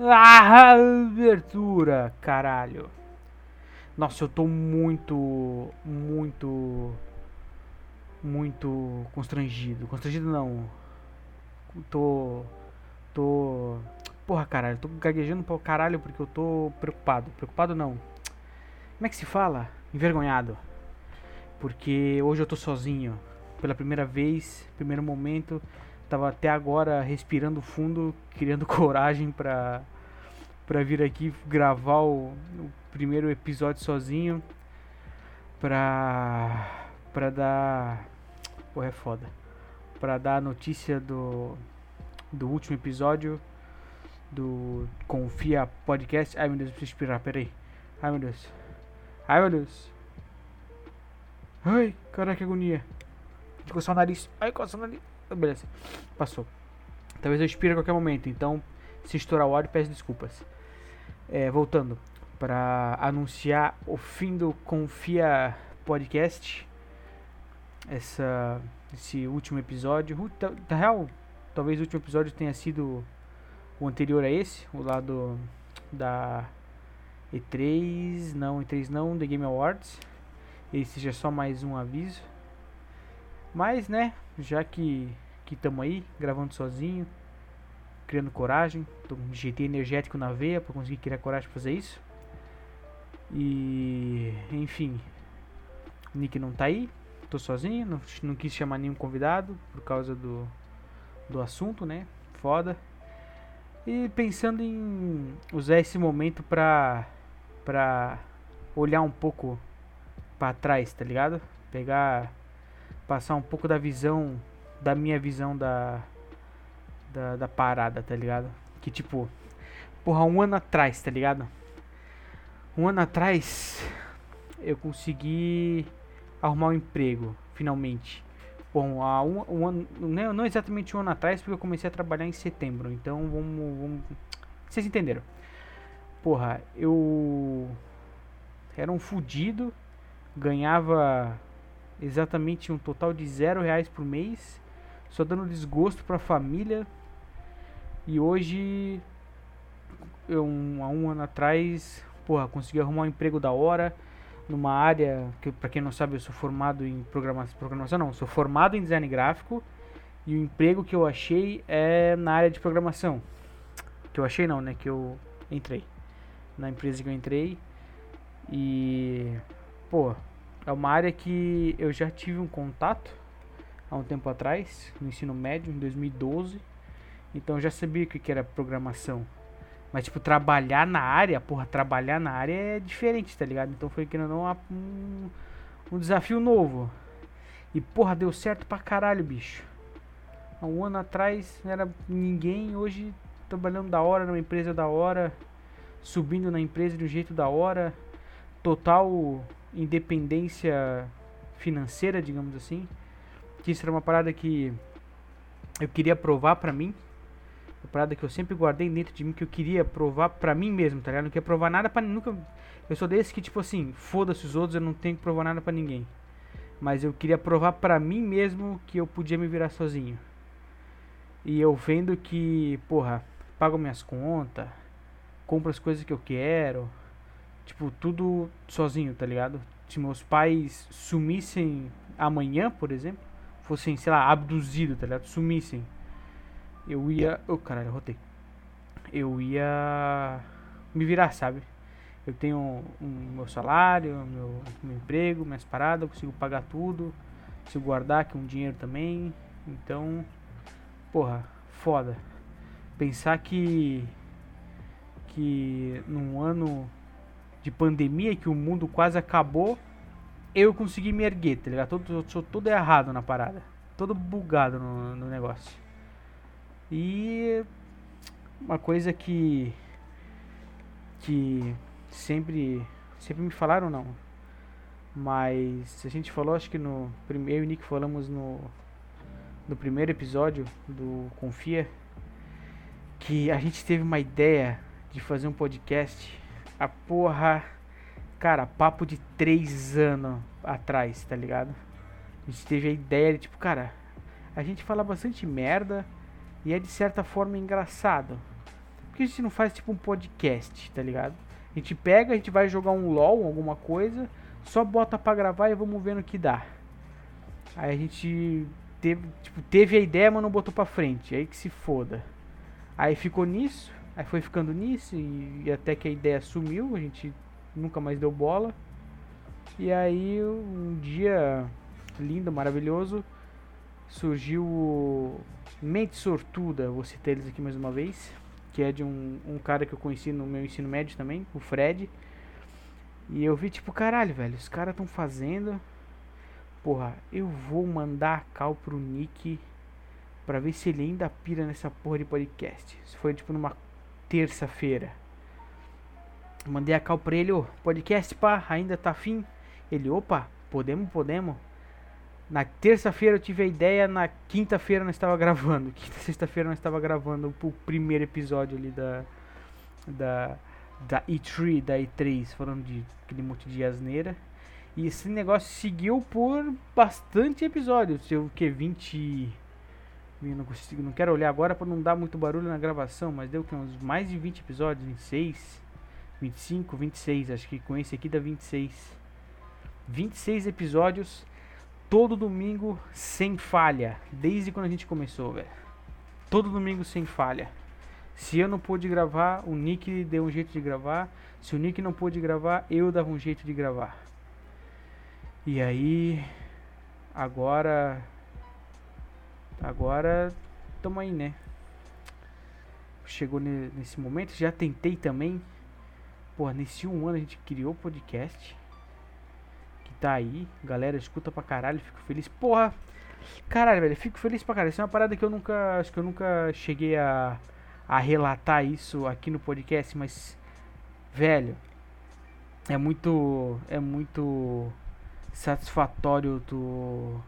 Ah, abertura, caralho. Nossa, eu tô muito, muito, muito constrangido. Constrangido não. Tô, tô, porra, caralho. Tô gaguejando pra caralho porque eu tô preocupado. Preocupado não. Como é que se fala? Envergonhado. Porque hoje eu tô sozinho. Pela primeira vez, primeiro momento. Tava até agora respirando fundo, criando coragem pra, pra vir aqui gravar o, o primeiro episódio sozinho. Pra, pra dar. Porra, é foda. Pra dar a notícia do, do último episódio do Confia Podcast. Ai meu Deus, preciso respirar, peraí. Ai meu Deus. Ai meu Deus. Ai, caraca, agonia. Coçar o nariz. Ai, coçar o nariz. Beleza, passou. Talvez eu expire a qualquer momento, então se estourar o áudio, peço desculpas. É, voltando para anunciar o fim do Confia Podcast. Essa, esse último episódio. Na real, talvez o último episódio tenha sido o anterior a esse, o lado da E3, não, E3 não, The Game Awards. Esse seja só mais um aviso. Mas, né, já que que estamos aí, gravando sozinho, criando coragem, tô com GT energético na veia para conseguir criar coragem para fazer isso. E, enfim, Nick não tá aí, tô sozinho, não, não quis chamar nenhum convidado por causa do, do assunto, né? Foda. E pensando em usar esse momento pra, pra olhar um pouco para trás, tá ligado? Pegar passar um pouco da visão, da minha visão da, da, da parada, tá ligado? Que tipo, porra, um ano atrás, tá ligado? Um ano atrás eu consegui arrumar um emprego, finalmente. Bom, há um, um ano, não, não exatamente um ano atrás, porque eu comecei a trabalhar em setembro. Então vamos. vamos vocês entenderam? Porra, eu era um fudido, ganhava exatamente um total de zero reais por mês, só dando desgosto para a família. E hoje, eu, um, há um ano atrás, porra, consegui arrumar um emprego da hora numa área que, para quem não sabe, eu sou formado em programação, programação não, sou formado em design gráfico e o emprego que eu achei é na área de programação. Que eu achei não, né, que eu entrei na empresa que eu entrei e pô, é uma área que eu já tive um contato há um tempo atrás, no ensino médio, em 2012. Então eu já sabia o que era programação. Mas, tipo, trabalhar na área, porra, trabalhar na área é diferente, tá ligado? Então foi que não um, um desafio novo. E, porra, deu certo pra caralho, bicho. Há um ano atrás não era ninguém, hoje trabalhando da hora numa empresa da hora, subindo na empresa de um jeito da hora, total independência financeira, digamos assim. Que isso era uma parada que eu queria provar pra mim. Uma parada que eu sempre guardei dentro de mim, que eu queria provar pra mim mesmo, tá ligado? Não queria provar nada pra nunca. Eu sou desse que, tipo assim, foda-se os outros, eu não tenho que provar nada pra ninguém. Mas eu queria provar pra mim mesmo que eu podia me virar sozinho. E eu vendo que, porra, pago minhas contas, compro as coisas que eu quero, Tipo, tudo sozinho, tá ligado? Se meus pais sumissem amanhã, por exemplo, fossem, sei lá, abduzidos, tá ligado? Sumissem. Eu ia. Oh, caralho, rotei. Eu ia me virar, sabe? Eu tenho um, meu salário, meu, meu emprego, minhas paradas, eu consigo pagar tudo, consigo guardar aqui um dinheiro também. Então, porra, foda. Pensar que que num ano de pandemia que o mundo quase acabou, eu consegui me erguer, tá ligado? Todo, sou todo errado na parada. Todo bugado no, no negócio. E uma coisa que que sempre sempre me falaram não. Mas a gente falou acho que no primeiro Nick falamos no no primeiro episódio do Confia que a gente teve uma ideia de fazer um podcast a porra. Cara, papo de três anos atrás, tá ligado? A gente teve a ideia de, tipo, cara, a gente fala bastante merda e é de certa forma engraçado. Porque que a gente não faz tipo um podcast, tá ligado? A gente pega, a gente vai jogar um LOL, alguma coisa, só bota pra gravar e vamos ver no que dá. Aí a gente teve, tipo, teve a ideia, mas não botou pra frente. Aí que se foda. Aí ficou nisso, aí foi ficando nisso e, e até que a ideia sumiu, a gente nunca mais deu bola. E aí um dia lindo, maravilhoso, surgiu o Mente Sortuda, vou citar eles aqui mais uma vez, que é de um, um cara que eu conheci no meu ensino médio também, o Fred. E eu vi tipo, caralho, velho, os caras estão fazendo. Porra, eu vou mandar a cal pro Nick pra ver se ele ainda pira nessa porra de podcast. Isso foi tipo numa terça-feira. Mandei a cal pra ele, ô, podcast pá, ainda tá afim? Ele, opa, podemos, podemos. Na terça-feira eu tive a ideia, na quinta-feira nós estava gravando. Quinta, sexta-feira nós estava gravando o primeiro episódio ali da da da E3, da E3, falando de aquele monte de asneira. E esse negócio seguiu por bastante episódios, eu que 20 não consigo, não quero olhar agora para não dar muito barulho na gravação, mas deu que uns mais de 20 episódios, 26, 25, 26, acho que com esse aqui dá 26. 26 episódios todo domingo sem falha, desde quando a gente começou, velho. Todo domingo sem falha. Se eu não pude gravar, o Nick deu um jeito de gravar. Se o Nick não pôde gravar, eu dava um jeito de gravar. E aí, agora, agora, tamo aí, né? Chegou nesse momento, já tentei também. Pô, nesse um ano a gente criou o podcast tá aí. Galera, escuta pra caralho, fico feliz. Porra! Caralho, velho, fico feliz pra caralho. Isso é uma parada que eu nunca. Acho que eu nunca cheguei a, a relatar isso aqui no podcast, mas. Velho. É muito. É muito satisfatório tu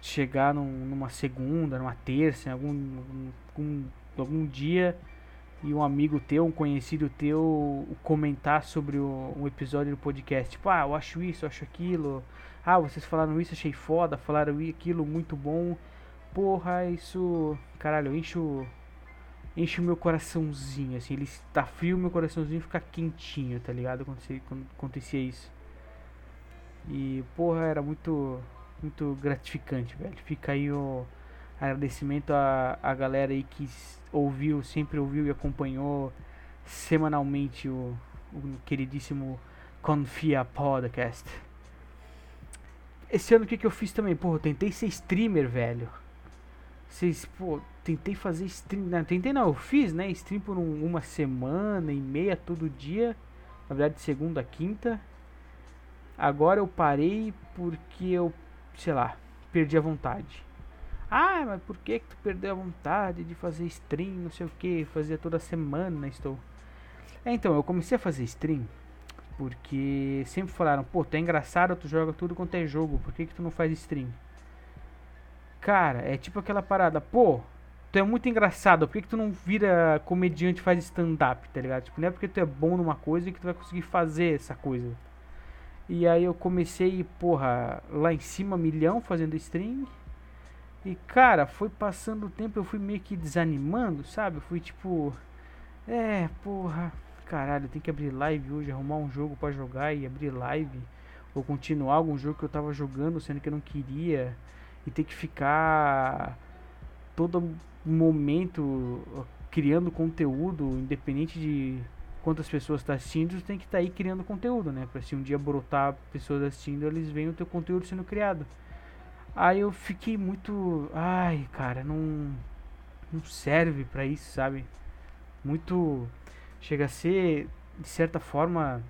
chegar num, numa segunda, numa terça, em algum, algum, algum dia e um amigo teu, um conhecido teu, comentar sobre o, um episódio do podcast. Tipo, ah, eu acho isso, eu acho aquilo. Ah, vocês falaram isso, achei foda. Falaram aquilo, muito bom. Porra, isso. Caralho, enche. Enche o meu coraçãozinho, assim. Ele está frio, meu coraçãozinho fica quentinho, tá ligado? Quando acontecia isso. E, porra, era muito. Muito gratificante, velho. Fica aí o Agradecimento a, a galera aí que ouviu, sempre ouviu e acompanhou semanalmente o, o queridíssimo Confia Podcast. Esse ano o que, que eu fiz também? Pô, eu tentei ser streamer, velho. Vocês, pô, tentei fazer stream. Não, tentei não, eu fiz, né? Stream por um, uma semana e meia todo dia. Na verdade, segunda a quinta. Agora eu parei porque eu, sei lá, perdi a vontade. Ah, mas por que, que tu perdeu a vontade de fazer stream, não sei o que, fazia toda semana, estou. É, então, eu comecei a fazer stream porque sempre falaram, pô, tu é engraçado, tu joga tudo quanto é jogo, por que, que tu não faz stream? Cara, é tipo aquela parada, pô, tu é muito engraçado, por que, que tu não vira comediante e faz stand-up, tá ligado? Tipo, não é porque tu é bom numa coisa que tu vai conseguir fazer essa coisa. E aí eu comecei, porra, lá em cima, milhão, fazendo stream. E cara, foi passando o tempo, eu fui meio que desanimando, sabe? Eu fui tipo, é, porra, caralho, tem que abrir live hoje, arrumar um jogo para jogar e abrir live ou continuar algum jogo que eu tava jogando, sendo que eu não queria e ter que ficar todo momento criando conteúdo, independente de quantas pessoas tá assistindo, tem que estar tá aí criando conteúdo, né? Para se um dia brotar pessoas assistindo, eles veem o teu conteúdo sendo criado. Aí eu fiquei muito. Ai, cara, não. Não serve para isso, sabe? Muito. Chega a ser, de certa forma,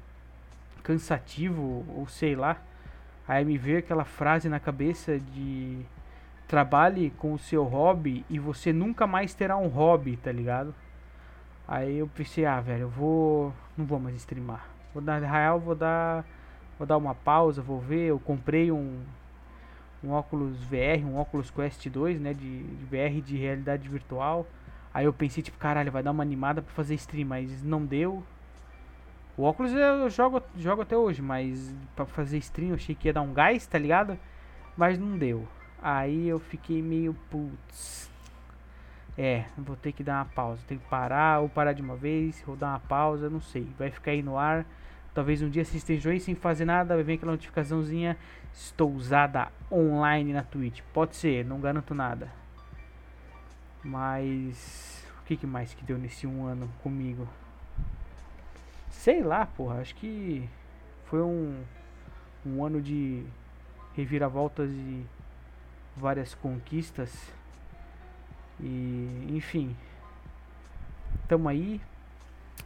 cansativo, ou sei lá. Aí me veio aquela frase na cabeça de. Trabalhe com o seu hobby e você nunca mais terá um hobby, tá ligado? Aí eu pensei, ah, velho, eu vou. Não vou mais streamar. Vou dar real, vou dar. Vou dar uma pausa, vou ver. Eu comprei um, um óculos VR, um óculos Quest 2, né, de, de VR de realidade virtual. Aí eu pensei, tipo, caralho, vai dar uma animada pra fazer stream, mas não deu. O óculos eu jogo, jogo até hoje, mas pra fazer stream eu achei que ia dar um gás, tá ligado? Mas não deu. Aí eu fiquei meio, putz. É, vou ter que dar uma pausa. Tem que parar ou parar de uma vez, ou dar uma pausa, não sei. Vai ficar aí no ar. Talvez um dia você esteja aí sem fazer nada, vai vir aquela notificaçãozinha. Estou usada online na Twitch. Pode ser, não garanto nada. Mas o que, que mais que deu nesse um ano comigo? Sei lá, porra. Acho que foi um, um ano de reviravoltas e várias conquistas. E enfim, tamo aí.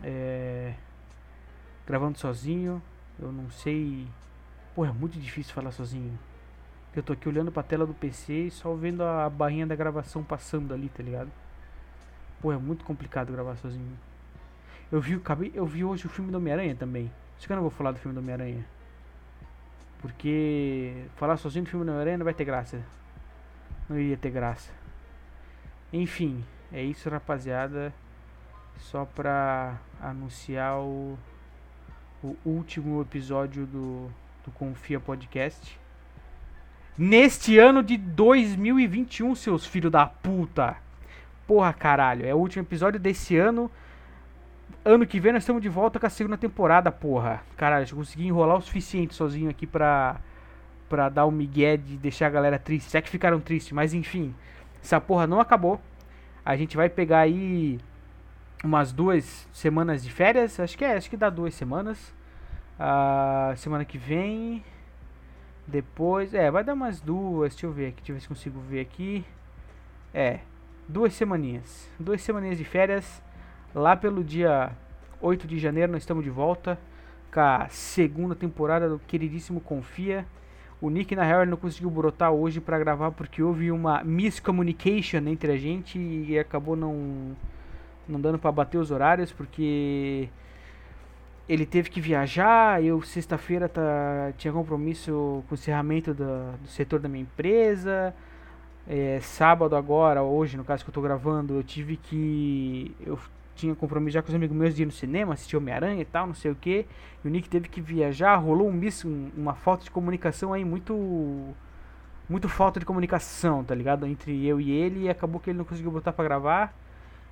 É, gravando sozinho. Eu não sei. Pô, é muito difícil falar sozinho. Eu tô aqui olhando pra tela do PC e só vendo a barrinha da gravação passando ali, tá ligado? Pô, é muito complicado gravar sozinho. Eu vi, eu vi hoje o filme do Homem-Aranha também. Acho que eu não vou falar do filme do Homem-Aranha. Porque falar sozinho do filme do Homem-Aranha não vai ter graça. Não iria ter graça. Enfim, é isso, rapaziada. Só pra anunciar o, o último episódio do, do Confia Podcast. Neste ano de 2021, seus filhos da puta. Porra, caralho. É o último episódio desse ano. Ano que vem nós estamos de volta com a segunda temporada, porra. Caralho, eu consegui enrolar o suficiente sozinho aqui pra, pra dar o um migué de deixar a galera triste. Se é que ficaram tristes, mas enfim. Essa porra não acabou. A gente vai pegar aí umas duas semanas de férias. Acho que é, acho que dá duas semanas. A semana que vem. Depois. É, vai dar umas duas. Deixa eu ver aqui. Deixa eu ver se consigo ver aqui. É. Duas semaninhas. Duas semaninhas de férias. Lá pelo dia 8 de janeiro nós estamos de volta com a segunda temporada do queridíssimo Confia. O Nick na real não conseguiu brotar hoje para gravar porque houve uma miscommunication entre a gente e acabou não não dando para bater os horários porque ele teve que viajar, eu sexta-feira tá, tinha compromisso com o encerramento do, do setor da minha empresa. É, sábado agora, hoje, no caso que eu tô gravando, eu tive que. Eu tinha compromisso já com os amigos meus de ir no cinema, assistir Homem-Aranha e tal, não sei o que. E o Nick teve que viajar, rolou um miss, um, uma falta de comunicação aí muito. Muito falta de comunicação, tá ligado? Entre eu e ele, e acabou que ele não conseguiu botar pra gravar.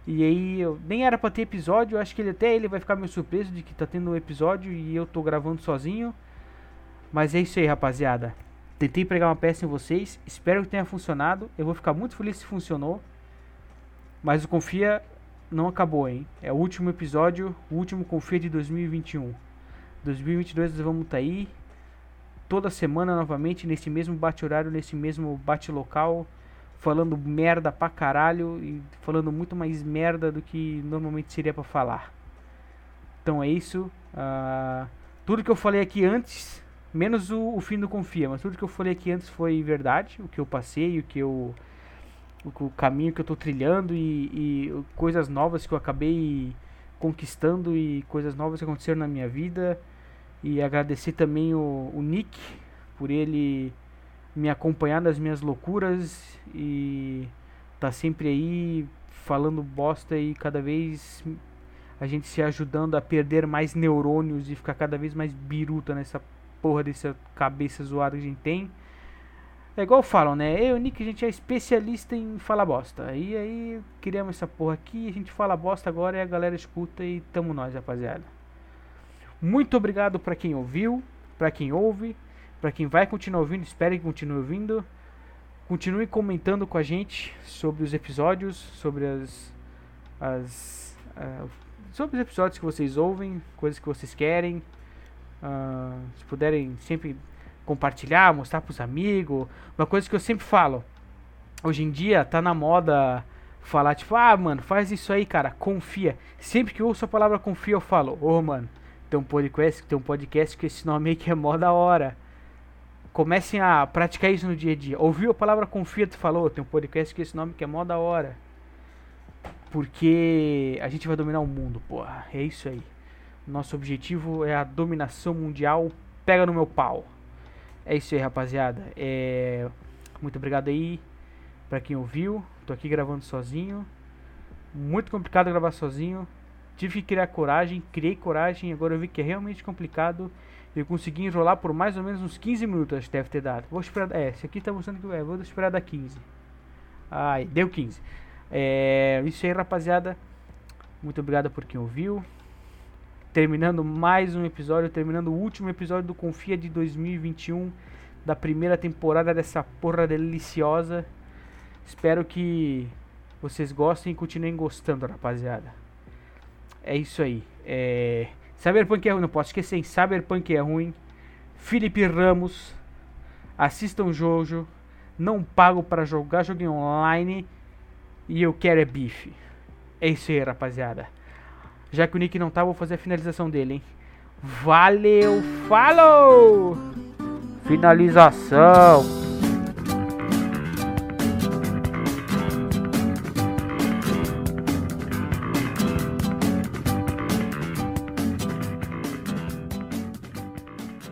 E aí, eu, nem era pra ter episódio, acho que ele até ele vai ficar meio surpreso de que tá tendo um episódio e eu tô gravando sozinho. Mas é isso aí, rapaziada. Tentei pregar uma peça em vocês, espero que tenha funcionado. Eu vou ficar muito feliz se funcionou. Mas o Confia não acabou, hein? É o último episódio, o último Confia de 2021. 2022 nós vamos estar tá aí toda semana novamente nesse mesmo bate-horário, nesse mesmo bate-local, falando merda pra caralho e falando muito mais merda do que normalmente seria para falar. Então é isso. Uh, tudo que eu falei aqui antes, menos o, o fim do Confia, mas tudo que eu falei aqui antes foi verdade, o que eu passei, o que eu o, caminho que eu estou trilhando e, e, coisas novas que eu acabei conquistando e coisas novas que aconteceram na minha vida. E agradecer também o, o Nick por ele me acompanhar nas minhas loucuras e tá sempre aí falando bosta e cada vez a gente se ajudando a perder mais neurônios e ficar cada vez mais biruta nessa porra dessa cabeça zoada que a gente tem. É igual falam, né? Eu e o Nick, a gente é especialista em falar bosta. E aí, criamos essa porra aqui, a gente fala bosta agora e a galera escuta e tamo nós, rapaziada. Muito obrigado para quem ouviu, para quem ouve, para quem vai continuar ouvindo, espero que continue ouvindo. Continue comentando com a gente sobre os episódios, sobre as, as uh, sobre os episódios que vocês ouvem, coisas que vocês querem. Uh, se puderem sempre compartilhar, mostrar pros amigos. Uma coisa que eu sempre falo. Hoje em dia tá na moda falar tipo, ah, mano, faz isso aí, cara, confia. Sempre que eu ouço a palavra confia, eu falo, ô, oh, mano, tem um podcast, tem um podcast com esse nome aí que é mó da hora. Comecem a praticar isso no dia a dia. Ouviu a palavra confia, tu falou, tem um podcast com esse nome que é mó da hora. Porque a gente vai dominar o mundo, porra. É isso aí. Nosso objetivo é a dominação mundial. Pega no meu pau. É isso aí, rapaziada. É... Muito obrigado aí pra quem ouviu. Tô aqui gravando sozinho. Muito complicado gravar sozinho. Tive que criar coragem, criei coragem. Agora eu vi que é realmente complicado. Eu consegui enrolar por mais ou menos uns 15 minutos, acho que deve ter dado. Vou esperar. É, esse aqui tá mostrando que é, vou esperar dar 15. Ai, deu 15. É isso aí, rapaziada. Muito obrigado por quem ouviu. Terminando mais um episódio, terminando o último episódio do Confia de 2021, da primeira temporada dessa porra deliciosa. Espero que vocês gostem e continuem gostando, rapaziada. É isso aí. É... Cyberpunk é ruim, não posso esquecer, hein? Cyberpunk é ruim. Felipe Ramos. Assistam Jojo. Não pago para jogar jogo online. E eu quero é bife. É isso aí, rapaziada. Já que o Nick não tá, vou fazer a finalização dele, hein? Valeu, falou! Finalização.